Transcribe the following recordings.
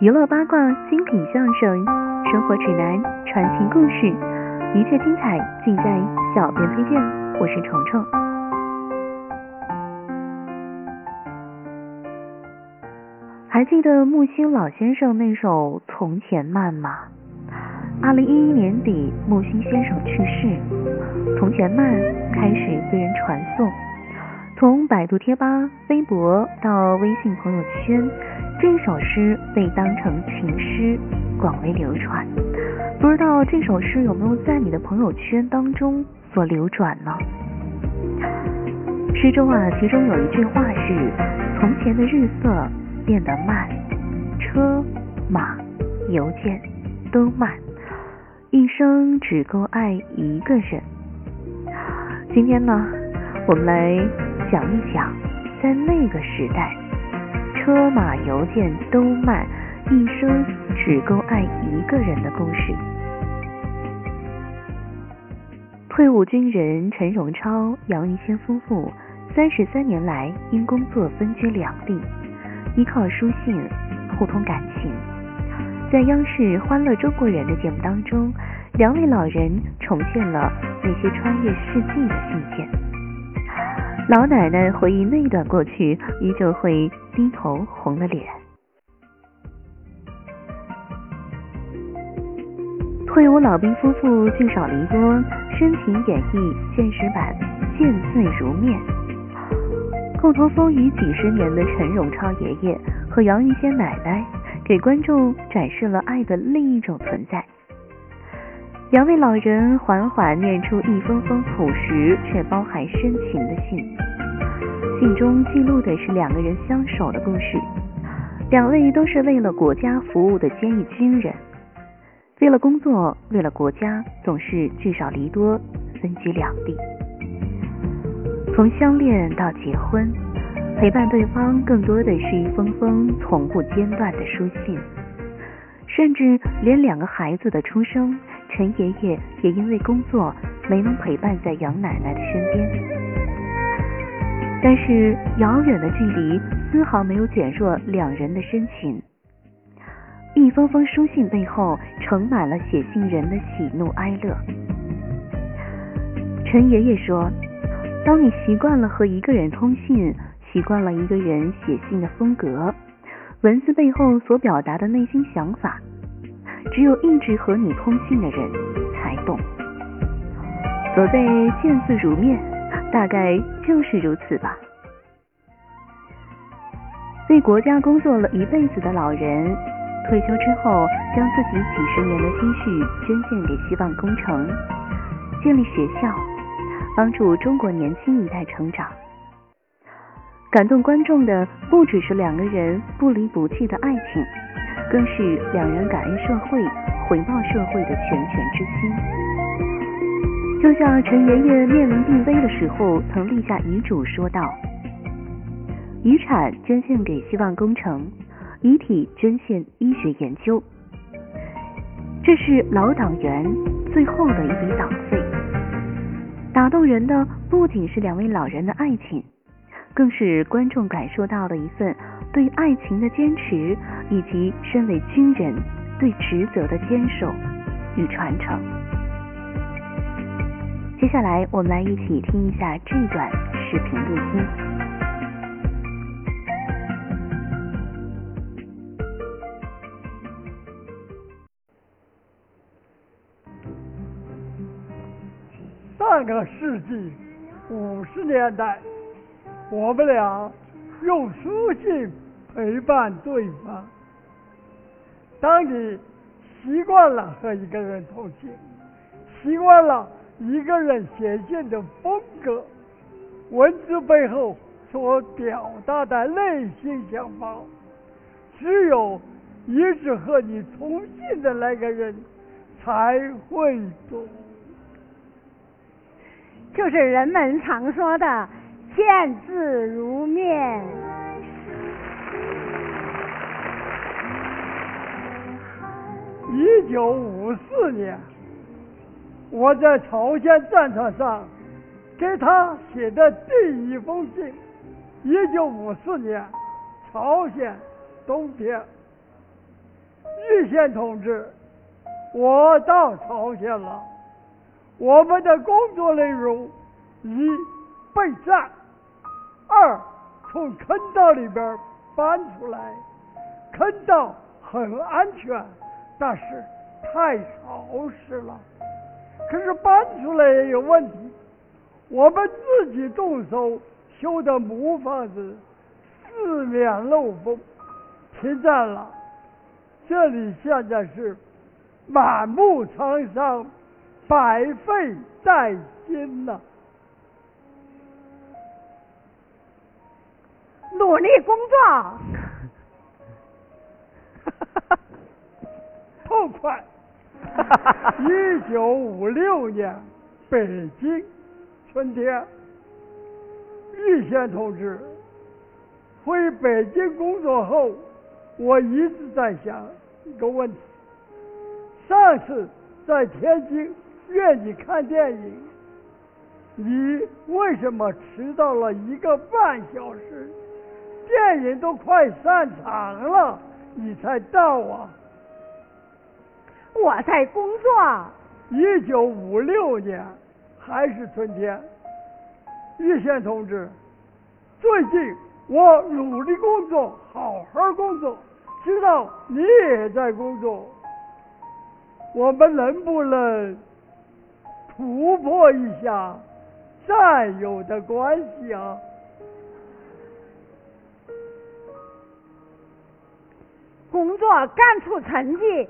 娱乐八卦、精品相声、生活指南、传奇故事，一切精彩尽在小编推荐。我是虫虫。还记得木心老先生那首《从前慢》吗？二零一一年底，木心先生去世，《从前慢》开始被人传颂。从百度贴吧、微博到微信朋友圈，这首诗被当成情诗广为流传。不知道这首诗有没有在你的朋友圈当中所流转呢？诗中啊，其中有一句话是：“从前的日色变得慢，车马邮件都慢。”一生只够爱一个人。今天呢，我们来讲一讲，在那个时代，车马邮件都慢，一生只够爱一个人的故事。退伍军人陈荣超、杨玉仙夫妇三十三年来因工作分居两地，依靠书信互通感情。在央视《欢乐中国人》的节目当中，两位老人重现了那些穿越世纪的信件。老奶奶回忆那段过去，依旧会低头红了脸。退伍老兵夫妇聚少离多，深情演绎现实版《见字如面》。共同风雨几十年的陈荣超爷爷和杨玉仙奶奶。给观众展示了爱的另一种存在。两位老人缓缓念出一封封朴实却包含深情的信，信中记录的是两个人相守的故事。两位都是为了国家服务的坚毅军人，为了工作，为了国家，总是聚少离多，分居两地。从相恋到结婚。陪伴对方更多的是一封封从不间断的书信，甚至连两个孩子的出生，陈爷爷也因为工作没能陪伴在杨奶奶的身边。但是遥远的距离丝毫没有减弱两人的深情。一封封书信背后盛满了写信人的喜怒哀乐。陈爷爷说：“当你习惯了和一个人通信。”习惯了一个人写信的风格，文字背后所表达的内心想法，只有一直和你通信的人才懂。所谓见字如面，大概就是如此吧。为国家工作了一辈子的老人，退休之后将自己几十年的积蓄捐献给希望工程，建立学校，帮助中国年轻一代成长。感动观众的不只是两个人不离不弃的爱情，更是两人感恩社会、回报社会的拳拳之心。就像陈爷爷面临病危的时候，曾立下遗嘱说道：“遗产捐献给希望工程，遗体捐献医学研究。”这是老党员最后的一笔党费。打动人的不仅是两位老人的爱情。更是观众感受到了一份对爱情的坚持，以及身为军人对职责的坚守与传承。接下来，我们来一起听一下这段视频录音。上个世纪五十年代。我们俩用书信陪伴对方。当你习惯了和一个人通信，习惯了一个人写信的风格，文字背后所表达的内心想法，只有一直和你通信的那个人才会懂。就是人们常说的。见字如面。一九五四年，我在朝鲜战场上给他写的第一封信。一九五四年，朝鲜冬天，玉贤同志，我到朝鲜了。我们的工作内容：一、备战；二、从坑道里边搬出来。坑道很安全，但是太潮湿了。可是搬出来也有问题。我们自己动手修的木房子，四面漏风，停战了。这里现在是满目沧桑。百废待兴呐！努力工作，痛快！一九五六年北京春天，玉贤同志回北京工作后，我一直在想一个问题：上次在天津。约你看电影，你为什么迟到了一个半小时？电影都快散场了，你才到啊？我在工作。一九五六年还是春天，玉贤同志，最近我努力工作，好好工作，知道你也在工作，我们能不能？突破一下战友的关系啊！工作干出成绩，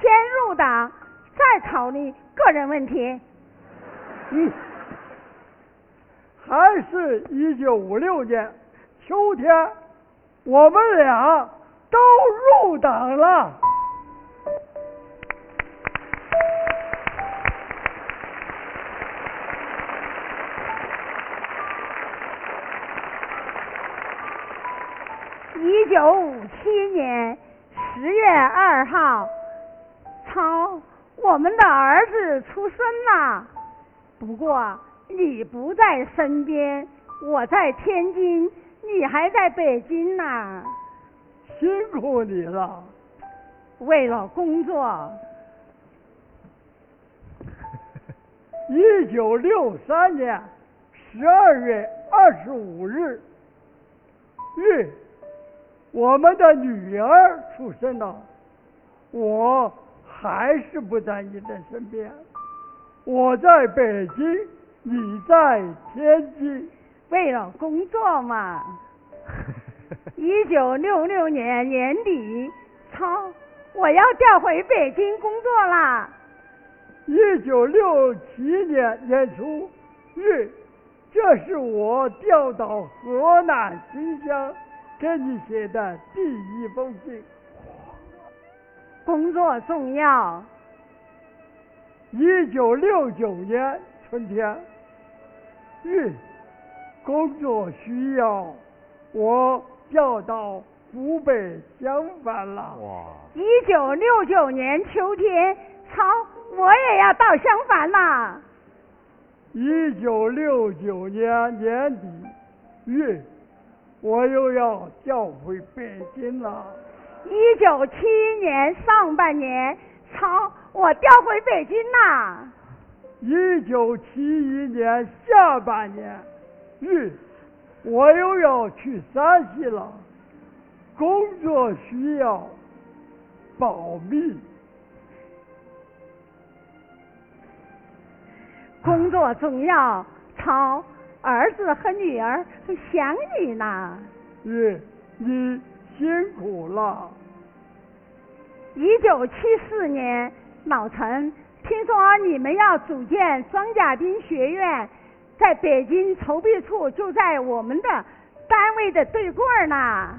先入党，再考虑个人问题。嗯，还是一九五六年秋天，我们俩都入党了。一九五七年十月二号，操，我们的儿子出生了。不过你不在身边，我在天津，你还在北京呢。辛苦你了。为了工作。一九六三年十二月二十五日，日。我们的女儿出生了，我还是不在你的身边。我在北京，你在天津，为了工作嘛。一九六六年年底，操，我要调回北京工作啦。一九六七年年初，日，这是我调到河南新乡。给你写的第一封信。工作重要。一九六九年春天，日，工作需要，我调到湖北襄樊了。哇！一九六九年秋天，操，我也要到襄樊了。一九六九年年底，日。我又要调回北京了。一九七一年上半年，操，我调回北京啦。一九七一年下半年，日，我又要去山西了。工作需要，保密。工作重要，操。儿子和女儿都想你呢。你你辛苦了。一九七四年，老陈，听说你们要组建装甲兵学院，在北京筹备处就在我们的单位的对过呢。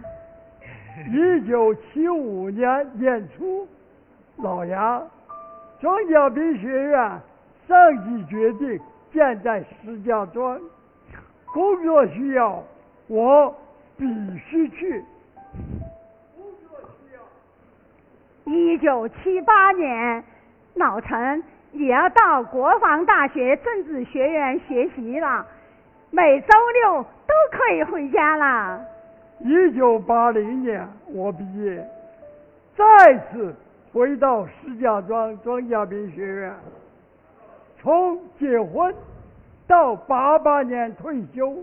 一九七五年年初，老杨，装甲兵学院上级决定建在石家庄。工作需要，我必须去。工作需要。一九七八年，老陈也要到国防大学政治学院学习了，每周六都可以回家了。一九八零年，我毕业，再次回到石家庄庄稼兵学院，从结婚到八八年退休，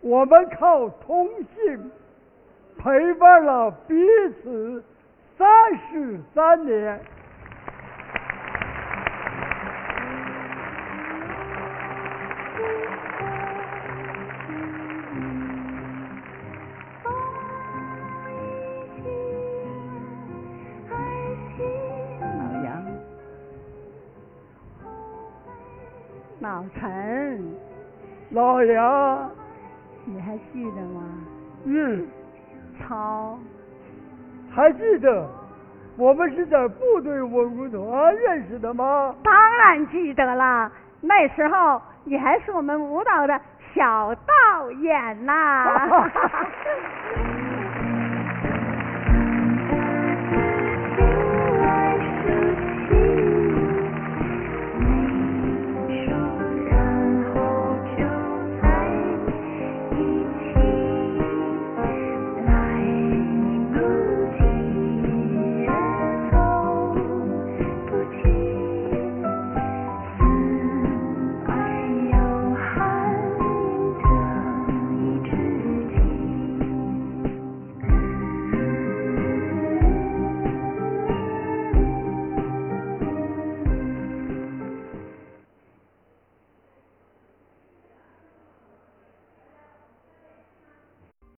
我们靠通信陪伴了彼此三十三年。老陈，老杨，你还记得吗？嗯，超，还记得我们是在部队文工团认识的吗？当然记得了，那时候你还是我们舞蹈的小导演呐。